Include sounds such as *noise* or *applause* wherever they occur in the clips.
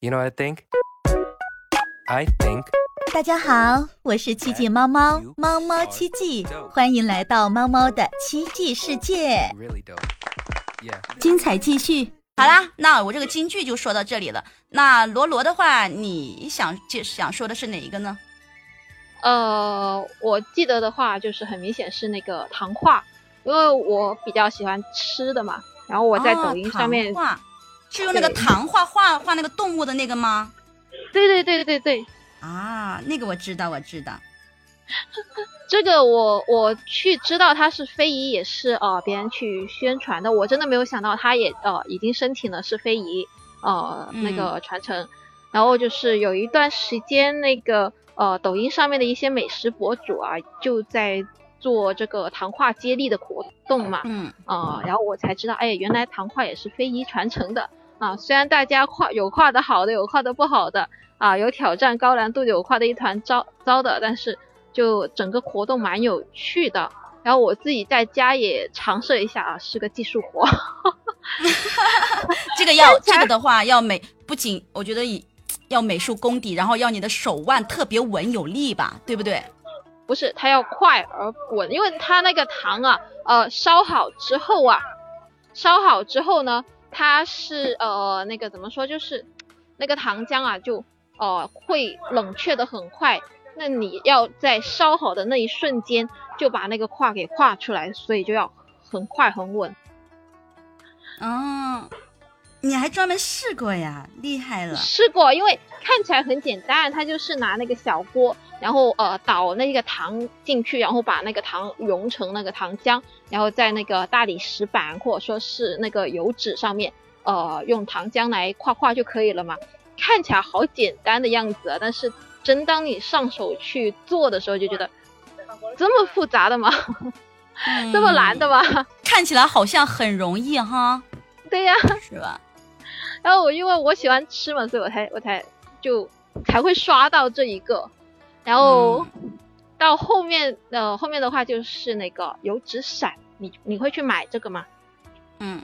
You know what I think? I think 大家好，我是奇迹猫猫，猫猫奇迹，欢迎来到猫猫的奇迹世界，really dope. Yeah. 精彩继续。好啦，那我这个京剧就说到这里了。那罗罗的话，你想就想说的是哪一个呢？呃，我记得的话，就是很明显是那个糖画，因为我比较喜欢吃的嘛。然后我在抖音上面，哦、画是用那个糖画画画那个动物的那个吗？对对对对对，啊，那个我知道，我知道。*laughs* 这个我我去知道他是非遗，也是呃别人去宣传的。我真的没有想到他也呃已经申请了是非遗呃嗯那个传承。然后就是有一段时间，那个呃抖音上面的一些美食博主啊，就在做这个糖画接力的活动嘛。嗯，啊、然后我才知道，哎，原来糖画也是非遗传承的啊。虽然大家画有画的好的，有画的不好的啊，有挑战高难度，有画的一团糟糟的，但是就整个活动蛮有趣的。然后我自己在家也尝试一下啊，是个技术活。*laughs* 这个要这个的话要美，不仅我觉得以要美术功底，然后要你的手腕特别稳有力吧，对不对？*laughs* 不是，它要快而稳，因为它那个糖啊，呃，烧好之后啊，烧好之后呢，它是呃那个怎么说，就是那个糖浆啊，就呃会冷却的很快。那你要在烧好的那一瞬间就把那个画给画出来，所以就要很快很稳。嗯，你还专门试过呀，厉害了。试过，因为看起来很简单，它就是拿那个小锅，然后呃倒那个糖进去，然后把那个糖融成那个糖浆，然后在那个大理石板或者说是那个油纸上面，呃用糖浆来画画就可以了嘛。看起来好简单的样子啊，但是真当你上手去做的时候，就觉得这么复杂的吗？*laughs* 这么难的吗？嗯看起来好像很容易哈，对呀、是吧？然后我因为我喜欢吃嘛，所以我才我才就才会刷到这一个，然后到后面呃后面的话就是那个油纸伞，你你会去买这个吗？嗯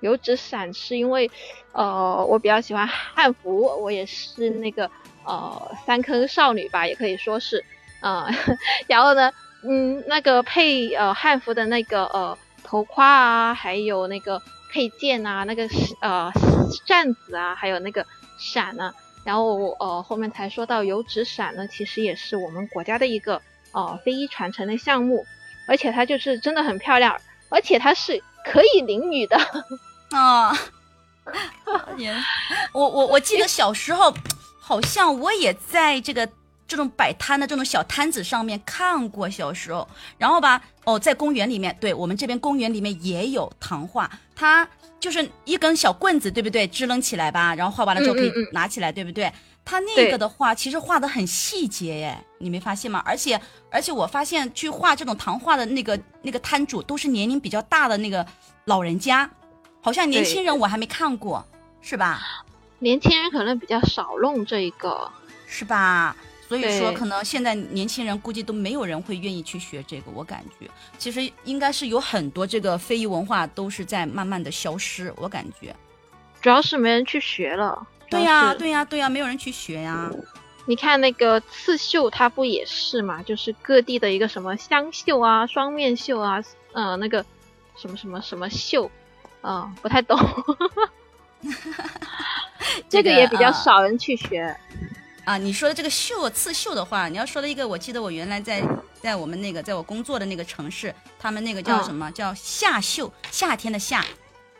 油纸伞是因为呃我比较喜欢汉服，我也是那个呃三坑少女吧，也可以说是呃，*laughs* 然后呢嗯那个配呃汉服的那个呃头夸啊，还有那个配件啊，那个呃扇子啊，还有那个伞啊，然后呃后面才说到油纸伞呢，其实也是我们国家的一个呃非遗传承的项目，而且它就是真的很漂亮，而且它是可以淋雨的。啊，*laughs* 也，我我我记得小时候，好像我也在这个这种摆摊的这种小摊子上面看过。小时候，然后吧，哦，在公园里面，对我们这边公园里面也有糖画，它就是一根小棍子，对不对？支棱起来吧，然后画完了之后可以嗯嗯嗯拿起来，对不对？它那个的话，其实画的很细节耶，你没发现吗？而且而且我发现去画这种糖画的那个那个摊主都是年龄比较大的那个老人家，好像年轻人我还没看过，是吧？年轻人可能比较少弄这一个，是吧？所以说，可能现在年轻人估计都没有人会愿意去学这个。我感觉，其实应该是有很多这个非遗文化都是在慢慢的消失。我感觉，主要是没人去学了。对呀、对呀、对呀、没有人去学呀。你看那个刺绣，它不也是嘛？就是各地的一个什么香绣啊、双面绣啊，呃，那个什么什么什么绣，啊、不太懂。*laughs* 这个也比较啊少人去学。啊，你说的这个绣刺绣的话，你要说的一个，我记得我原来在在我们那个在我工作的那个城市，他们那个叫嗯什么、叫夏绣，夏天的夏，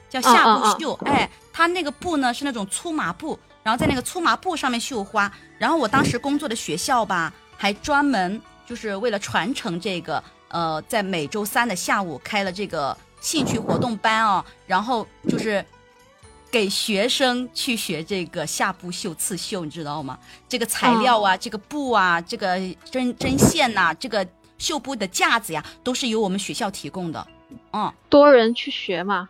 叫夏嗯嗯布绣。哎，它那个布呢是那种粗麻布，然后在那个粗麻布上面绣花。然后我当时工作的学校吧，还专门就是为了传承这个，呃，在每周三的下午开了这个兴趣活动班哦，然后就是。给学生去学这个下布绣、刺绣，你知道吗？这个材料啊，这个布啊，这个针针线呐、这个绣布的架子呀，都是由我们学校提供的。嗯多人去学嘛，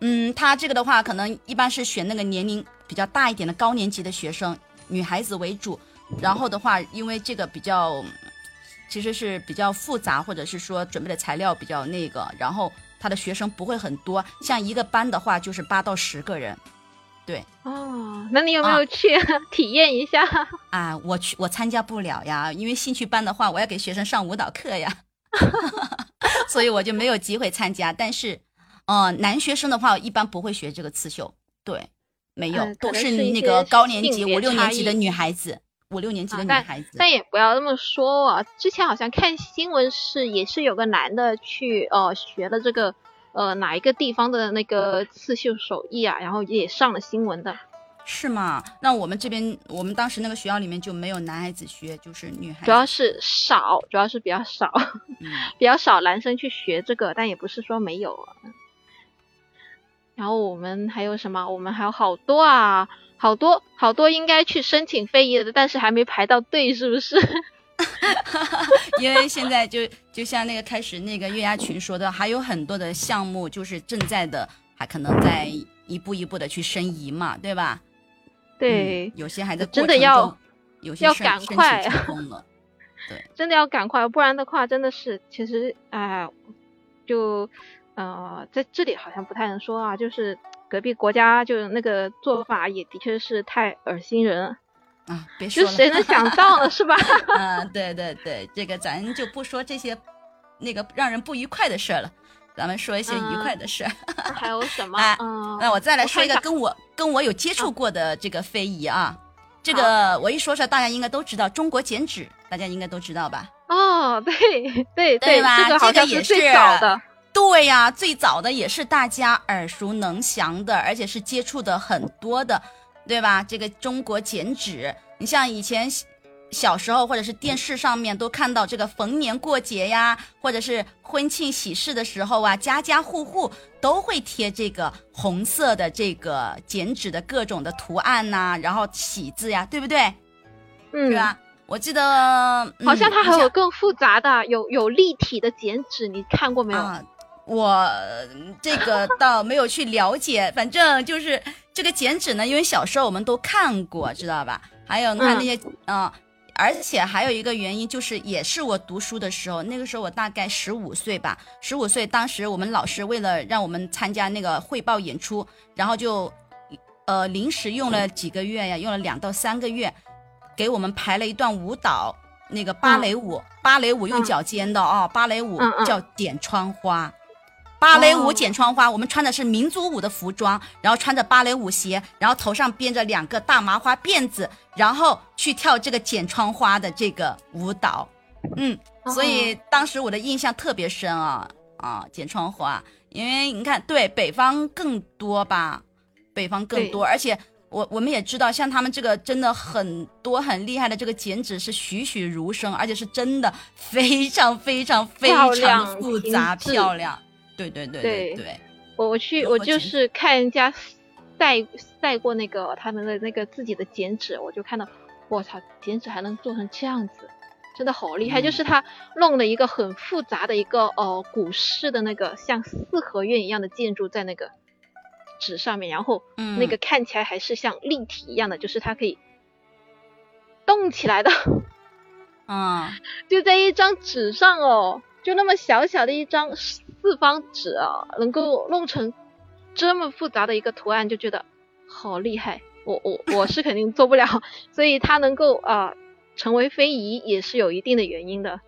嗯，他这个的话，可能一般是选那个年龄比较大一点的高年级的学生，女孩子为主。然后的话，因为这个比较，其实是比较复杂，或者是说准备的材料比较那个，然后他的学生不会很多，像一个班的话就是八到十个人。对，哦，那你有没有去 *laughs* 体验一下？*laughs* 啊，我去，我参加不了呀，因为兴趣班的话，我要给学生上舞蹈课呀，*laughs* 所以我就没有机会参加。但是，呃，男学生的话一般不会学这个刺绣，对，没有，嗯都是那个高年级五六年级的女孩子，五六年级的女孩子。但也不要这么说啊！之前好像看新闻是，也是有个男的去呃学了这个呃哪一个地方的那个刺绣手艺啊，然后也上了新闻的。是吗？那我们这边，我们当时那个学校里面就没有男孩子学，就是女孩子。主要是少，主要是比较少，嗯，*laughs* 比较少男生去学这个，但也不是说没有啊。然后我们还有什么？我们还有好多啊，好多好多应该去申请非遗的，但是还没排到队，是不是？*laughs* 因为现在就就像那个开始那个月牙群说的，还有很多的项目就是正在的，还可能在一步一步的去申遗嘛，对吧？对，嗯有些还在真的要有些要赶快成功了。*laughs* 真的要赶快，不然的话真的是，其实哎、就呃在这里好像不太能说啊，就是隔壁国家就那个做法也的确是太恶心人了，啊，别说了，就谁能想到了，*laughs* 是吧？啊，对对对，这个咱就不说这些那个让人不愉快的事儿了，咱们说一些愉快的事还有什么？*laughs* 哎嗯，那我再来说一个跟我跟我有接触过的这个非遗啊，这个我一说出来，大家应该都知道，中国剪纸，大家应该都知道吧？哦，对对对吧这个好像最是早的，对呀，最早的也是大家耳熟能详的，而且是接触的很多的，对吧？这个中国剪纸，你像以前小小时候或者是电视上面都看到这个逢年过节呀，或者是婚庆喜事的时候啊，家家户户都会贴这个红色的这个剪纸的各种的图案呐、然后喜字呀，对不对？嗯对，吧？我记得、嗯好像它还有更复杂的，有有立体的剪纸，你看过没有？啊，我这个倒没有去了解，反正就是这个剪纸呢，因为小时候我们都看过，知道吧？还有你看那些，嗯、而且还有一个原因就是，也是我读书的时候，那个时候我大概十五岁吧，十五岁，当时我们老师为了让我们参加那个汇报演出，然后就，呃，临时用了几个月呀，用了两到三个月，给我们排了一段舞蹈，那个芭蕾舞，芭蕾舞用嗯脚尖的哦，芭蕾舞叫点窗花。芭蕾舞哦。剪窗花，我们穿的是民族舞的服装，然后穿着芭蕾舞鞋，然后头上编着两个大麻花辫子，然后去跳这个剪窗花的这个舞蹈。嗯，所以当时我的印象特别深啊啊，剪窗花，因为你看，对北方更多吧，北方更多，而且我我们也知道，像他们这个真的很多很厉害的这个剪纸是栩栩如生，而且是真的非常非常非常复杂漂亮。对对对对我我去，我就是看人家晒晒过那个他们的那个自己的剪纸，我就看到，我操，剪纸还能做成这样子，真的好厉害！嗯。就是他弄了一个很复杂的一个呃古式的那个像四合院一样的建筑在那个纸上面，然后嗯，那个看起来还是像立体一样的，就是它可以动起来的，嗯。*laughs* 就在一张纸上哦，就那么小小的一张四方纸啊，能够弄成这么复杂的一个图案，就觉得好厉害。我我我是肯定做不了，*laughs* 所以它能够啊、成为非遗也是有一定的原因的。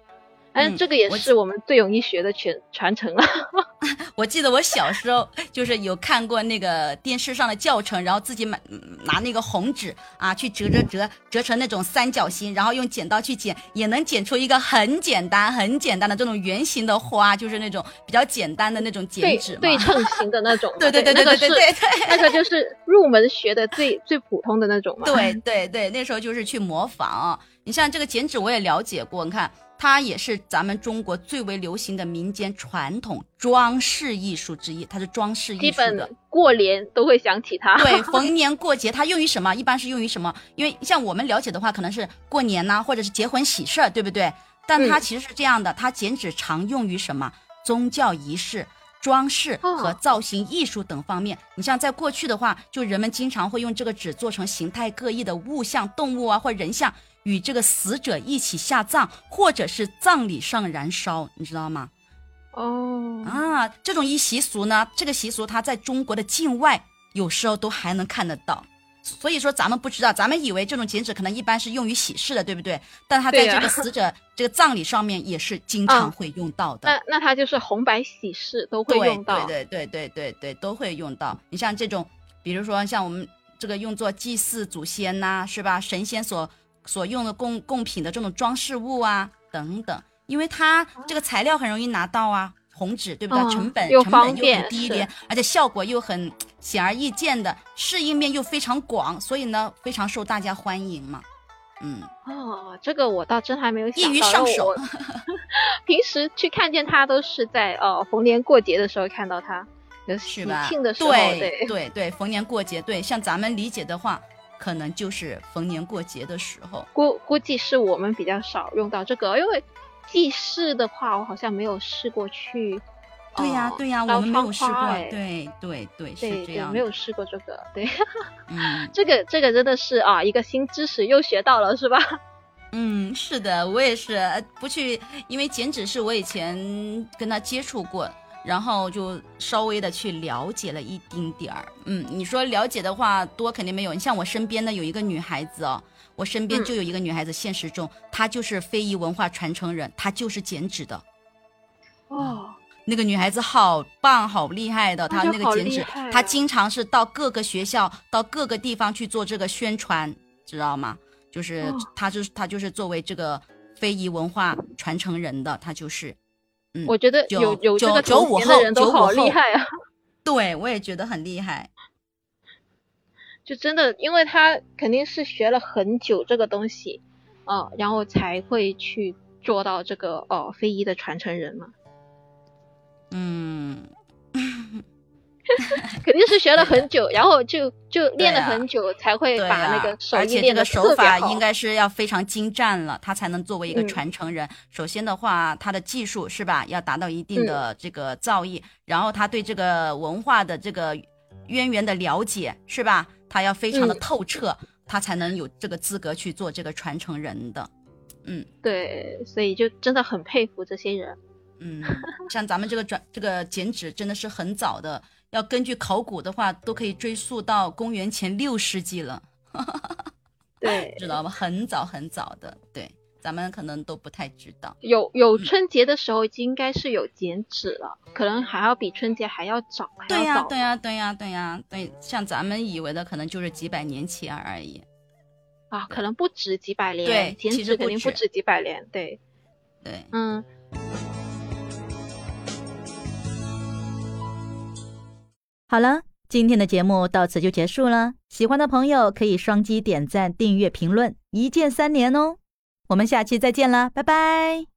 但是嗯这个也是我们最容易学的全传承了。*laughs* 我记得我小时候就是有看过那个电视上的教程，然后自己买嗯拿那个红纸啊去折折折折成那种三角形，然后用剪刀去剪，也能剪出一个很简单很简单的这种圆形的花，就是那种比较简单的那种剪纸嘛。对称型的那种，*laughs* 对对对对对对对对。那个就是入门学的最最普通的那种嘛。对对对，那时候就是去模仿啊。你像这个剪纸，我也了解过。你看，它也是咱们中国最为流行的民间传统装饰艺术之一，它是装饰艺术的本。过年都会想起它。对，逢年过节它用于什么？一般是用于什么？因为像我们了解的话，可能是过年呐、或者是结婚喜事儿，对不对？但它嗯其实是这样的，它剪纸常用于什么？宗教仪式。装饰和哦造型艺术等方面，你像在过去的话，就人们经常会用这个纸做成形态各异的物像、动物啊或人像，与这个死者一起下葬，或者是葬礼上燃烧，你知道吗？哦，啊，这种一习俗呢，这个习俗它在中国的境外有时候都还能看得到，所以说咱们不知道，咱们以为这种剪纸可能一般是用于喜事的，对不对？但它在这个死者 *laughs* 这个葬礼上面也是经常嗯会用到的。那那它就是红白喜事都会用到。对对对对对对，都会用到。你像这种，比如说像我们这个用作祭祀祖先呐、是吧？神仙所所用的贡贡品的这种装饰物啊，等等，因为它这个材料很容易拿到啊。红纸对不对？嗯成本又成本又方便是很低廉，而且效果又很显而易见的，适应面又非常广，所以呢，非常受大家欢迎嘛。嗯，哦，这个我倒真还没有易想到。于上手 *laughs* 平时去看见它都是在呃逢年过节的时候看到它，是吧？对对对，逢年过节，对，像咱们理解的话，可能就是逢年过节的时候。估估计是我们比较少用到这个，因为祭祀的话，我好像没有试过去。对呀、呃对呀、烧我们没有试过，对对对，是这样。没有试过这个，*laughs* 对，嗯 *laughs* 这个这个真的是啊，一个新知识又学到了，是吧？嗯，是的，我也是呃不去，因为剪纸是我以前跟他接触过，然后就稍微的去了解了一丁点儿。嗯，你说了解的话多肯定没有，你像我身边的有一个女孩子哦，我身边嗯就有一个女孩子，现实中她就是非遗文化传承人，她就是剪纸的。哦，那个女孩子好棒，好厉害的，她那个剪纸，啊她经常是到各个学校、到各个地方去做这个宣传，知道吗？就是哦她就是她就是作为这个非遗文化传承人的，她就是，嗯，我觉得有有这个九九五后的人都好厉害啊！*laughs* 对我也觉得很厉害。*laughs* 就真的，因为他肯定是学了很久这个东西，呃，然后才会去做到这个哦非遗的传承人嘛，嗯，*laughs* 肯定是学了很久，然后就就练了很久，才会把那啊个手而且这艺练得个手法应该是要非常精湛了，他才能作为一个嗯传承人。首先的话，他的技术是吧，要达到一定嗯的这个造诣，然后他对这个文化的这个渊源的了解是吧，他要非常的嗯透彻，他才能有这个资格去做这个传承人的。嗯对，所以就真的很佩服这些人。嗯，像咱们这个转这个剪纸真的是很早的，要根据考古的话，都可以追溯到公元前六世纪了。*laughs* 对，*laughs* 知道吧？很早很早的，对，咱们可能都不太知道。有有嗯春节的时候应该是有剪纸了，可能还要比春节还要早，还对呀。对呀、对呀、对呀、对，像咱们以为的，可能就是几百年前而已。啊，可能不止几百年，对剪其实肯定不止止几百年。对，对，嗯，好了，今天的节目到此就结束了。喜欢的朋友可以双击点赞、订阅、评论，一键三连哦。我们下期再见啦，拜拜。